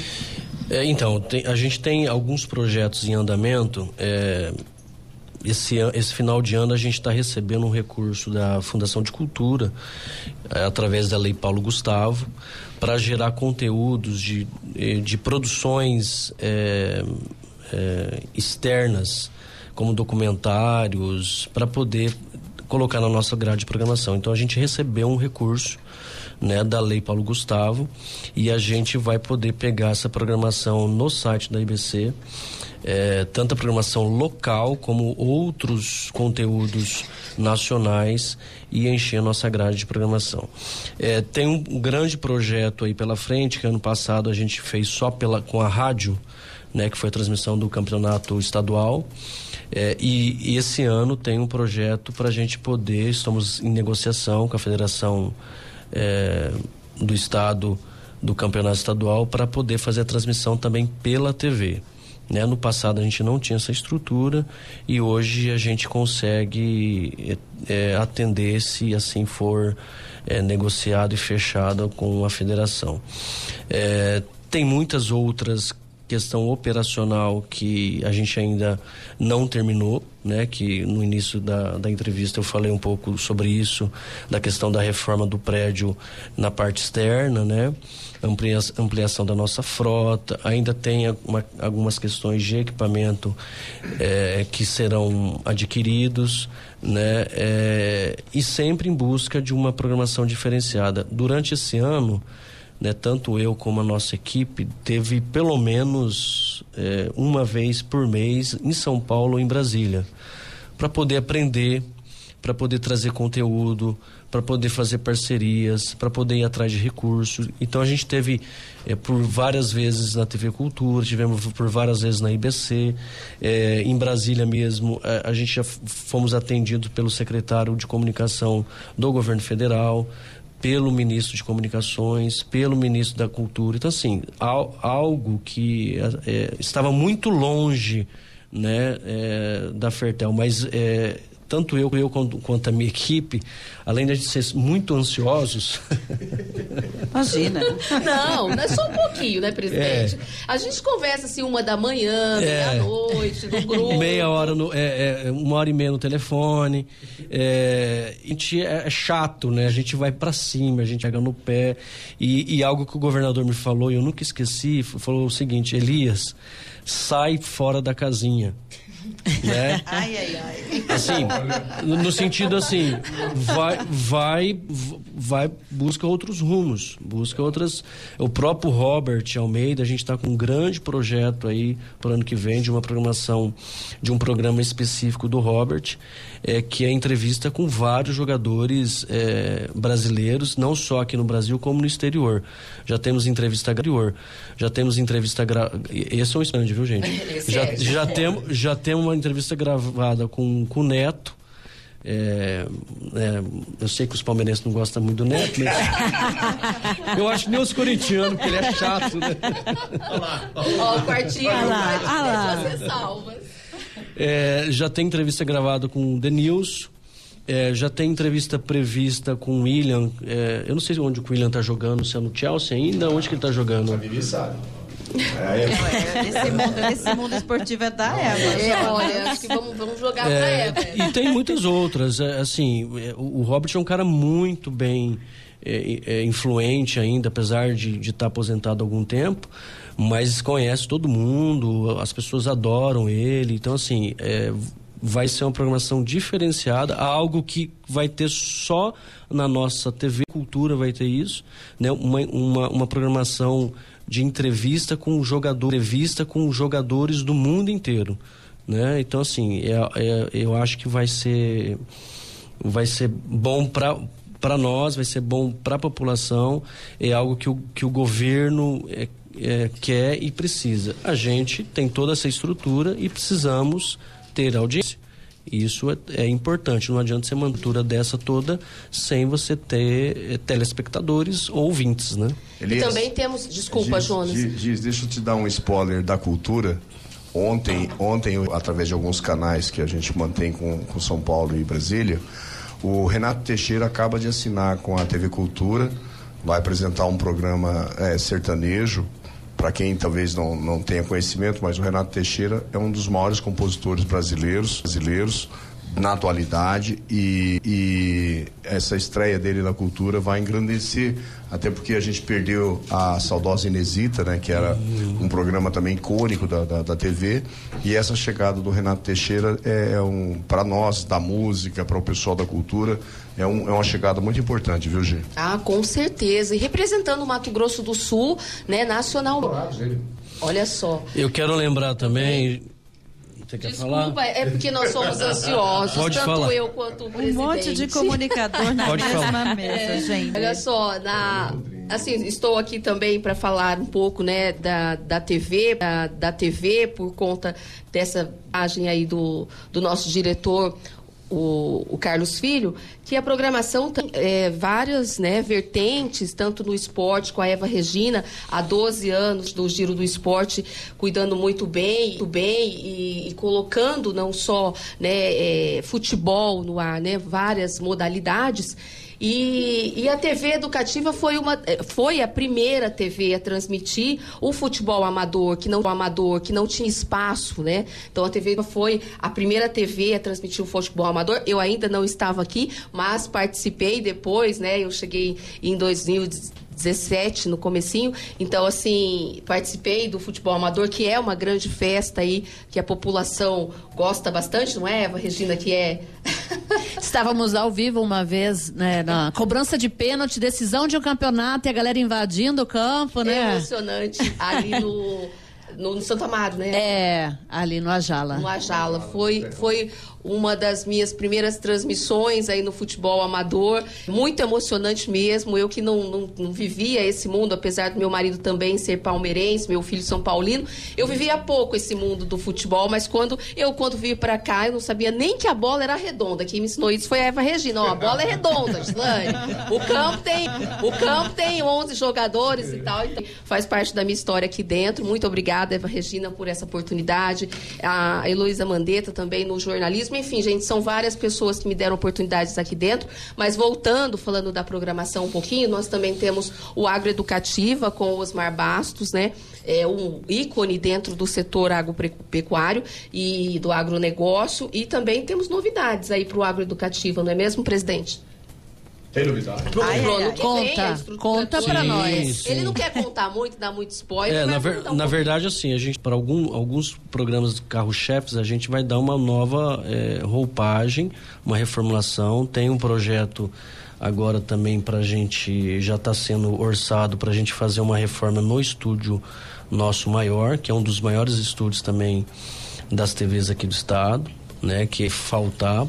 C: É, então, tem, a gente tem alguns projetos em andamento. É, esse, esse final de ano a gente está recebendo um recurso da Fundação de Cultura, é, através da Lei Paulo Gustavo, para gerar conteúdos de, eh, de produções é, é, externas, como documentários, para poder colocar na nossa grade de programação. Então a gente recebeu um recurso né, da Lei Paulo Gustavo e a gente vai poder pegar essa programação no site da IBC é, tanto a programação local como outros conteúdos nacionais e encher nossa grade de programação. É, tem um grande projeto aí pela frente que ano passado a gente fez só pela, com a rádio, né, que foi a transmissão do campeonato estadual. É, e, e, esse ano tem um projeto para a gente poder, estamos em negociação com a Federação é, do Estado do Campeonato Estadual para poder fazer a transmissão também pela TV. Né? No passado a gente não tinha essa estrutura e hoje a gente consegue é, atender se assim for é, negociado e fechado com a federação. É, tem muitas outras questão operacional que a gente ainda não terminou, né? Que no início da, da entrevista eu falei um pouco sobre isso, da questão da reforma do prédio na parte externa, né? Ampliação, da nossa frota, ainda tem uma, algumas questões de equipamento é, que serão adquiridos, né? É, e sempre em busca de uma programação diferenciada. Durante esse ano, né, tanto eu como a nossa equipe, teve pelo menos é, uma vez por mês em São Paulo ou em Brasília, para poder aprender, para poder trazer conteúdo, para poder fazer parcerias, para poder ir atrás de recursos. Então a gente teve é, por várias vezes na TV Cultura, tivemos por várias vezes na IBC, é, em Brasília mesmo, a, a gente já fomos atendidos pelo secretário de comunicação do governo federal pelo ministro de Comunicações, pelo ministro da Cultura. Então, assim, algo que é, estava muito longe né, é, da Fertel, mas é, tanto eu, eu quanto a minha equipe, além de ser muito ansiosos.
D: Imagina.
E: Não, não é só um pouquinho, né, presidente? É. A gente conversa assim uma da manhã, é. meia-noite, no grupo.
C: Meia hora, no, é, é, uma hora e meia no telefone. É, a gente é, é chato, né? A gente vai para cima, a gente pega no pé. E, e algo que o governador me falou, e eu nunca esqueci, falou o seguinte: Elias, sai fora da casinha né?
D: Ai, ai, ai.
C: Assim, no sentido assim, vai, vai, vai, busca outros rumos, busca outras. O próprio Robert Almeida, a gente está com um grande projeto aí para o ano que vem de uma programação, de um programa específico do Robert, é, que é entrevista com vários jogadores é, brasileiros, não só aqui no Brasil, como no exterior. Já temos entrevista exterior, já temos entrevista. Gra... Esse é um stand, viu, gente? já, já, temos, já temos uma entrevista gravada com, com o Neto. É, é, eu sei que os palmeirenses não gostam muito do Neto, mas eu acho nem os corintianos, porque ele é chato, né?
E: Olha lá, ó, o quartinho, olha lá, olha lá. salvas.
C: É, já tem entrevista gravada com o Denilson, é, já tem entrevista prevista com o William. É, eu não sei onde o William está jogando, se é no Chelsea ainda, onde que ele está jogando? A
G: Vivi sabe.
D: É, é, esse, mundo, esse mundo esportivo é da Eva.
E: É, olha, acho que vamos, vamos jogar é, pra Eva.
C: E tem muitas outras. É, assim, é, o, Robert é um cara muito bem é, é, influente ainda, apesar de estar tá aposentado há algum tempo, mas conhece todo mundo, as pessoas adoram ele. Então, assim, vai ser uma programação diferenciada, algo que vai ter só na nossa TV Cultura vai ter isso, né? Uma, uma, uma programação de entrevista com jogador, entrevista com jogadores do mundo inteiro, né? Então assim, é, é, eu acho que vai ser vai ser bom para para nós, vai ser bom para a população, é algo que o, que o governo é, é, quer e precisa. A gente tem toda essa estrutura e precisamos ter audiência. Isso é, é, importante, não adianta ser uma altura dessa toda sem você ter é, telespectadores ou ouvintes, né?
E: Elias, e também temos, desculpa,
G: Giz,
E: Jonas.
G: Giz, deixa eu te dar um spoiler da cultura. Ontem, ontem, através de alguns canais que a gente mantém com, com São Paulo e Brasília, o Renato Teixeira acaba de assinar com a TV Cultura, vai apresentar um programa é, sertanejo para quem talvez não, não tenha conhecimento, mas o Renato Teixeira é um dos maiores compositores brasileiros, brasileiros na atualidade e, e, essa estreia dele na cultura vai engrandecer até porque a gente perdeu a saudosa Inesita, né, que era um programa também icônico da, da, da TV e essa chegada do Renato Teixeira é, é um para nós da música para o pessoal da cultura é, um, é uma chegada muito importante, viu, Gê?
E: Ah, com certeza. E representando o Mato Grosso do Sul, né, nacional. Olha só.
C: Eu quero lembrar também você quer
E: Desculpa, falar? é porque nós somos ansiosos,
C: Pode
E: tanto
C: falar.
E: eu quanto o presidente.
D: Um monte de comunicador na
C: Pode
D: mesma
C: falar.
D: mesa,
E: É,
D: gente.
E: Olha só, na, assim, estou aqui também para falar um pouco, né, da, da TV, da, da TV por conta dessa imagem aí do, do nosso diretor o, o Carlos Filho, que a programação tem é, várias né, vertentes, tanto no esporte, com a Eva Regina, há 12 anos do Giro do Esporte, cuidando muito bem, muito bem e, e colocando não só né, é, futebol no ar, né, várias modalidades. E, e, a TV educativa foi, uma, foi a primeira TV a transmitir o futebol amador, que não amador, que não tinha espaço, né? Então a TV foi a primeira TV a transmitir o futebol amador. Eu ainda não estava aqui, mas participei depois, né? Eu cheguei em 2000 17 no comecinho. Então, assim, participei do futebol amador, que é uma grande festa aí, que a população gosta bastante, não é, Eva Regina, que é.
B: Estávamos ao vivo uma vez, né, na cobrança de pênalti, decisão de um campeonato e a galera invadindo o campo, né?
E: Emocionante ali no. No, no Santo Amaro, né?
B: É, ali no Ajala.
E: No Ajala. Foi, foi uma das minhas primeiras transmissões aí no futebol amador. Muito emocionante mesmo. Eu que não, não, não, vivia esse mundo, apesar do meu marido também ser palmeirense, meu filho São Paulino. Eu vivia pouco esse mundo do futebol, mas quando eu quando vim para cá, eu não sabia nem que a bola era redonda. Quem me ensinou isso foi a Eva Regina. Ó, a bola é redonda, Gislaine. O campo tem, o campo tem 11 jogadores e tal. Então, faz parte da minha história aqui dentro. Muito obrigada, Eva Regina, por essa oportunidade. A Heloísa Mandetta também no jornalismo enfim, gente, são várias pessoas que me deram oportunidades aqui dentro. Mas voltando, falando da programação um pouquinho, nós também temos o Agroeducativa com o Osmar Bastos, né? É um ícone dentro do setor agropecuário e do agronegócio. E também temos novidades aí para o Agroeducativa, não é mesmo, presidente?
G: Tem novidade.
B: Ai, ai, Conta, conta pra
C: Sim,
B: nós.
C: sim.
E: Ele não quer contar muito, dar muito spoiler.
C: É,
E: mas
C: na, ver-
E: um
C: na
E: pouquinho.
C: verdade, assim, a gente, para algum, alguns programas carro-chefes, a gente vai dar uma nova é, roupagem, uma reformulação. Tem um projeto agora também para a gente, já está sendo orçado para a gente fazer uma reforma no estúdio nosso maior, que é um dos maiores estúdios também das TVs aqui do estado, né? Que é faltar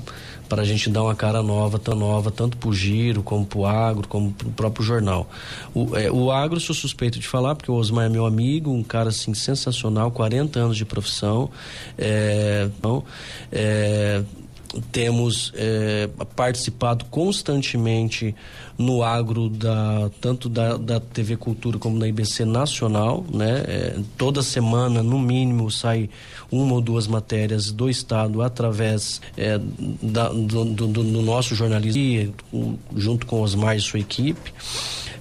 C: para a gente dar uma cara nova, tão nova, tanto para o giro, como para o agro, como para o próprio jornal. O, é, o agro, sou suspeito de falar, porque o Osmar é meu amigo, um cara assim sensacional, 40 anos de profissão. É, então, é, temos é, participado constantemente no agro da tanto da, da TV Cultura como da IBC Nacional, né? É, toda semana, no mínimo, sai uma ou duas matérias do Estado através é, da, do, do, do nosso jornalismo, junto com Osmar e sua equipe.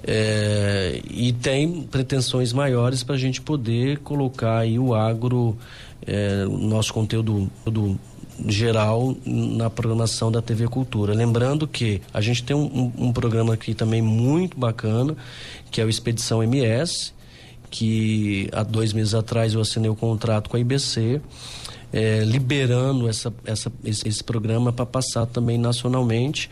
C: É, e tem pretensões maiores para a gente poder colocar aí o agro, é, nosso conteúdo do, geral na programação da TV Cultura. Lembrando que a gente tem um, um, um programa aqui também muito bacana, que é o Expedição MS, que há dois meses atrás eu assinei o contrato com a IBC. é, liberando essa, essa, esse, esse programa para passar também nacionalmente,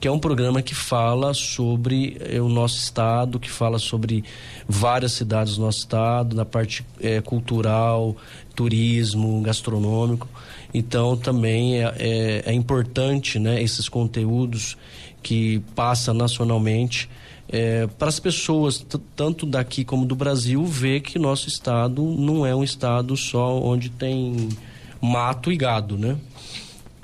C: que é um programa que fala sobre é, o nosso estado, que fala sobre várias cidades do nosso estado, na parte é, cultural, turismo, gastronômico. Então também é, é, é importante né, esses conteúdos que passa nacionalmente é, para as pessoas, tanto daqui como do Brasil, ver que nosso estado não é um estado só onde tem mato e gado, né?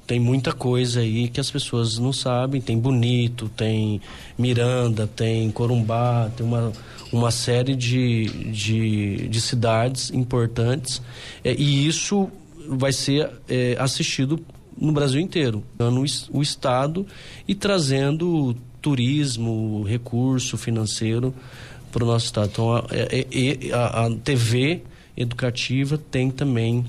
C: Tem muita coisa aí que as pessoas não sabem. Tem Bonito, tem Miranda, tem Corumbá, tem uma, uma série de, de, de cidades importantes. É, e isso vai ser é, assistido no Brasil inteiro, dando o Estado e trazendo turismo, recurso financeiro para o nosso Estado. Então, a, é, é, a, a, TV educativa tem também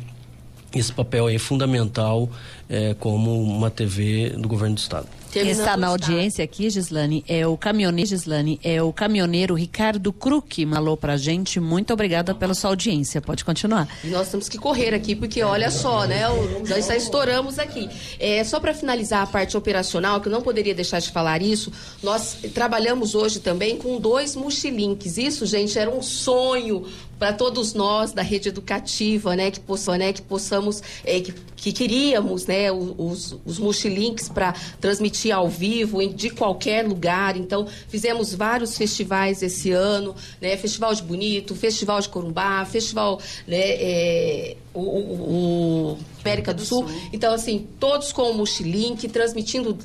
C: esse papel aí fundamental é, como uma TV do governo do Estado.
B: Quem está na audiência aqui, Gislane, é o caminhoneiro, Gislane, é o caminhoneiro Ricardo Cruque, malou pra gente. Muito obrigada pela sua audiência. Pode continuar.
E: E nós temos que correr aqui, porque olha só, né? Nós já estouramos aqui. É, só para finalizar a parte operacional, que eu não poderia deixar de falar isso, nós trabalhamos hoje também com dois mochilinks. Isso, gente, era um sonho para todos nós da rede educativa, né, que, possa, né, que possamos, é, que, que, queríamos, né, os, os mochilinks para transmitir ao vivo de qualquer lugar. Então, fizemos vários festivais esse ano, né, Festival de Bonito, Festival de Corumbá, Festival, né, é, o, o, o América do Sul. Então, assim, todos com o Mochilink, transmitindo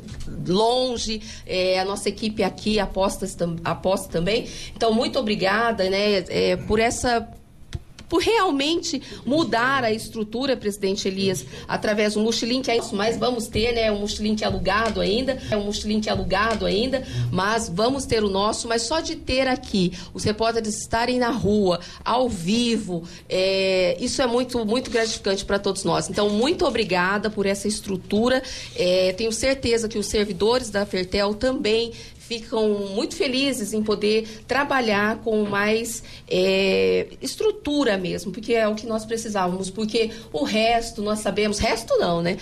E: longe, é, a nossa equipe aqui aposta, aposta também. Então, muito obrigada, né, é, por essa por realmente mudar a estrutura, presidente Elias, através do Multilink, é isso, mas vamos ter, né, um Multilink alugado ainda, é um Multilink alugado ainda, mas vamos ter o nosso, mas só de ter aqui os repórteres estarem na rua, ao vivo, é, isso é muito, muito gratificante para todos nós. Então, muito obrigada por essa estrutura. É, tenho certeza que os servidores da Fertel também ficam muito felizes em poder trabalhar com mais é, estrutura mesmo, porque é o que nós precisávamos, porque o resto nós sabemos, resto não, né?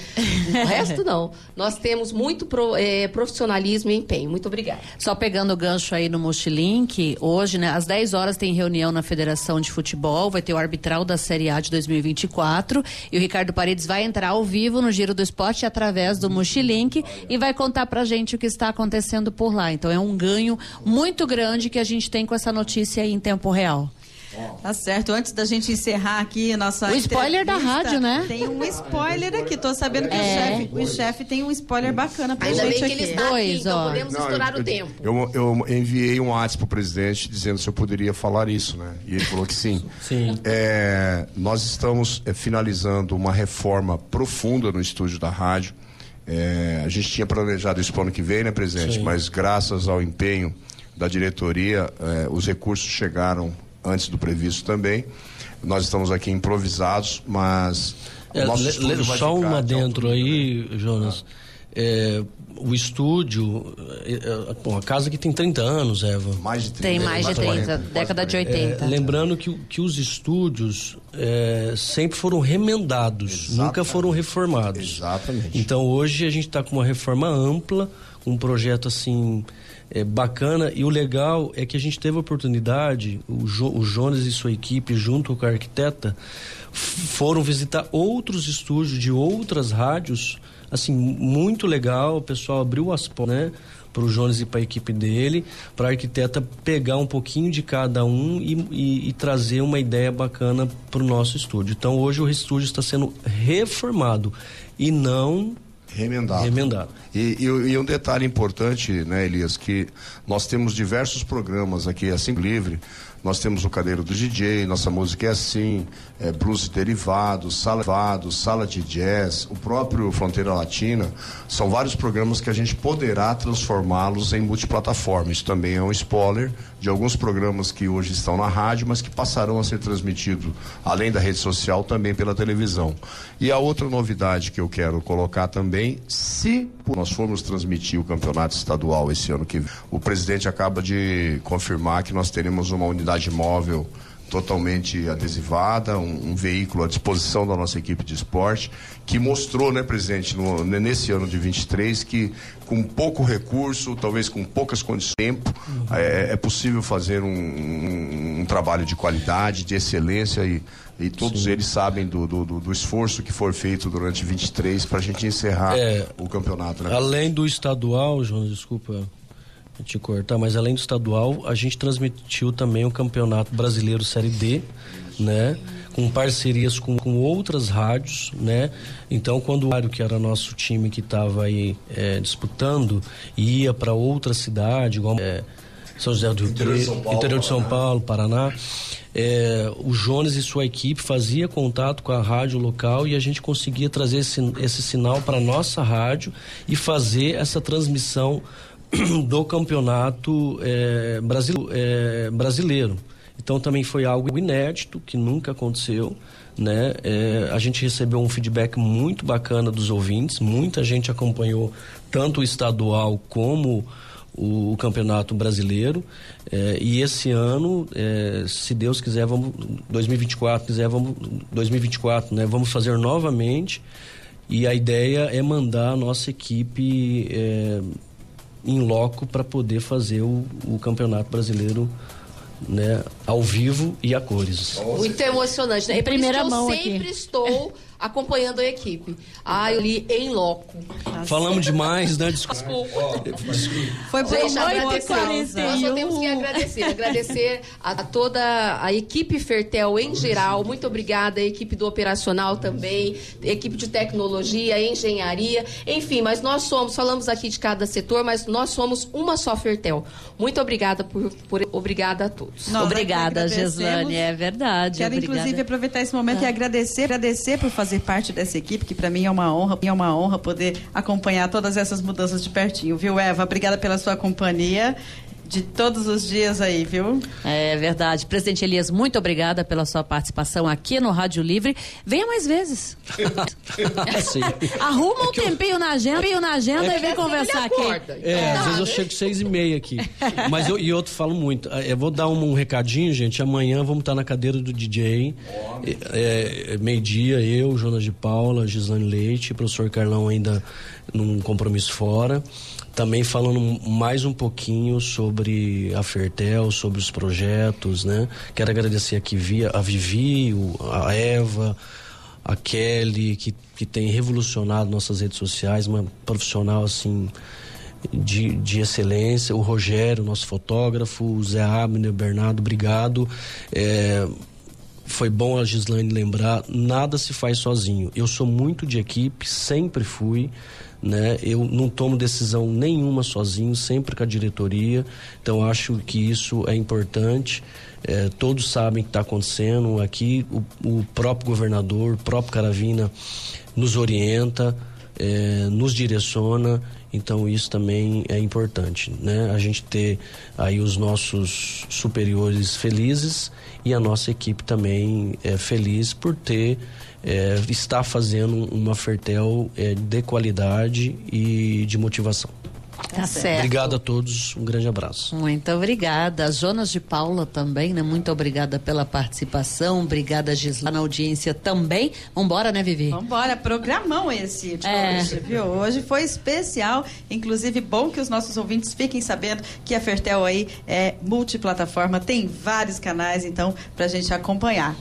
E: O resto não. Nós temos muito pro, é, profissionalismo e empenho. Muito obrigada.
B: Só pegando o gancho aí no Mochilink, hoje, né, às 10 horas tem reunião na Federação de Futebol, vai ter o arbitral da Série A de 2024 e o Ricardo Paredes vai entrar ao vivo no Giro do Esporte através do Mochilink e vai contar pra gente o que está acontecendo por lá. Então é um ganho muito grande que a gente tem com essa notícia aí em tempo real.
D: Tá certo. Antes da gente encerrar aqui nossa.
B: O spoiler da rádio, né?
D: Tem um spoiler aqui. Tô sabendo que é. o chefe, o chefe tem um spoiler bacana pra Ainda gente bem que
E: aqui. ele está Dois, aqui, então ó. podemos
G: Não,
E: estourar
G: eu,
E: o tempo.
G: Eu, eu, eu enviei um WhatsApp pro presidente dizendo se eu poderia falar isso, né? E ele falou que sim.
C: sim.
G: É, nós estamos é, finalizando uma reforma profunda no estúdio da rádio. É, a gente tinha planejado isso para o ano que vem, né, presidente? Sim. Mas graças ao empenho da diretoria, é, os recursos chegaram antes do previsto também. Nós estamos aqui improvisados, mas.
C: É, le, só uma dentro aí, Jonas. É, o estúdio, é, é, bom, a casa que tem 30 anos, Eva.
B: Mais de 30. Tem mais de 30, 40, década de 80.
C: É, lembrando que, que os estúdios é, sempre foram remendados, Exatamente. nunca foram reformados.
G: Exatamente.
C: Então hoje a gente está com uma reforma ampla, um projeto assim é, bacana e o legal é que a gente teve a oportunidade, o, jo, o Jonas e sua equipe junto com a arquiteta foram visitar outros estúdios de outras rádios assim, muito legal. O pessoal abriu as portas, né? Para o Jones e para a equipe dele, para a arquiteta pegar um pouquinho de cada um e, e, e trazer uma ideia bacana para o nosso estúdio. Então hoje o estúdio está sendo reformado e não
G: remendado.
C: remendado.
G: E, e, e, um detalhe importante, né, Elias, que nós temos diversos programas aqui, assim livre, nós temos o cadeiro do DJ, nossa música é assim, é, blues derivados, sala sala de jazz, o próprio Fronteira Latina, são vários programas que a gente poderá transformá-los em multiplataforma. Isso também é um spoiler de alguns programas que hoje estão na rádio, mas que passarão a ser transmitidos, além da rede social, também pela televisão. E a outra novidade que eu quero colocar também, se nós formos transmitir o campeonato estadual esse ano que vem, o presidente acaba de confirmar que nós teremos uma unidade móvel totalmente adesivada, um, um, veículo à disposição da nossa equipe de esporte, que mostrou, né, presidente, no, nesse ano de 23, que com pouco recurso, talvez com poucas condições de tempo, uhum. é, é, possível fazer um, um, um, trabalho de qualidade, de excelência e, e todos Sim. eles sabem do, do, do, esforço que foi feito durante 23 para a gente encerrar é, o campeonato. Né?
C: Além do estadual, João, desculpa te cortar, mas além do estadual, a gente transmitiu também o Campeonato Brasileiro Série D, né? Com parcerias com, com outras rádios, né? Então, quando o Mário, que era nosso time que estava aí é, disputando, ia para outra cidade, igual é, São José do Rio Preto, interior de São Paulo, Paraná, é, o Jones e sua equipe fazia contato com a rádio local e a gente conseguia trazer esse, esse sinal para nossa rádio e fazer essa transmissão do campeonato é, é, brasileiro. Então também foi algo inédito que nunca aconteceu. Né? É, a gente recebeu um feedback muito bacana dos ouvintes, muita gente acompanhou tanto o estadual como o, o campeonato brasileiro. É, e esse ano, é, se Deus quiser, vamos 2024, quiser, vamos 2024, né? Vamos fazer novamente. E a ideia é mandar a nossa equipe em loco para poder fazer o, o campeonato brasileiro né, ao vivo e a cores.
E: Muito emocionante, né? Primeira mão eu sempre aqui. estou acompanhando a equipe. Ah, eu li em loco.
C: Falamos demais, né? Desculpa.
E: Foi por Gente, agradecer. Nós só temos que agradecer. Agradecer a, a, toda a equipe Fertel em geral. Muito obrigada, a equipe do operacional também, equipe de tecnologia, engenharia, enfim, mas nós somos, falamos aqui de cada setor, mas nós somos uma só Fertel. Muito obrigada por, por obrigada a todos.
B: Nós obrigada, Geslane, é verdade.
D: Quero
B: obrigada.
D: inclusive aproveitar esse momento ah. e agradecer, agradecer por fazer fazer parte dessa equipe, que para mim é uma honra, é uma honra poder acompanhar todas essas mudanças de pertinho, viu, Eva? Obrigada pela sua companhia de todos os dias aí, viu?
B: É verdade. Presidente Elias, muito obrigada pela sua participação aqui no Rádio Livre. Venha mais vezes. Arruma um é tempinho na agenda, tempinho na agenda é e vem conversar aqui.
C: É, às vezes eu chego seis e meia aqui. Mas eu, e outro falo muito. É, eu vou dar um, um, recadinho, gente. Amanhã vamos estar na cadeira do DJ. É, é, Meio-dia, eu, Jonas de Paula, Gislane Leite, professor Carlão ainda num compromisso fora também falando mais um pouquinho sobre a Fertel, sobre os projetos, né? Quero agradecer aqui via a Vivi, a Eva, a Kelly, que, que tem revolucionado nossas redes sociais, uma profissional assim de, de excelência, o Rogério, nosso fotógrafo, o Zé Abner, Bernardo, obrigado. É, foi bom a Gislaine lembrar, nada se faz sozinho. Eu sou muito de equipe, sempre fui né? Eu não tomo decisão nenhuma sozinho, sempre com a diretoria. Então acho que isso é importante. É, todos sabem o que está acontecendo aqui. O, o, próprio governador, o próprio Caravina nos orienta, é, nos direciona. Então isso também é importante, né? A gente ter aí os nossos superiores felizes e a nossa equipe também é feliz por ter é, está fazendo uma Fertel é, de qualidade e de motivação.
B: Tá certo.
C: Obrigado a todos, um grande abraço.
B: Muito obrigada. Jonas de Paula também, né? Muito obrigada pela participação. Obrigada, Gisela, na audiência também. Vambora, né, Vivi?
D: Vambora, programão esse de é. hoje, viu? Hoje foi especial, inclusive bom que os nossos ouvintes fiquem sabendo que a Fertel aí é multiplataforma, tem vários canais, então, pra gente acompanhar.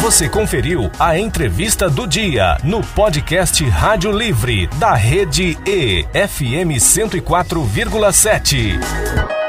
A: Você conferiu a entrevista do dia no podcast Rádio Livre da Rede E FM 104,7.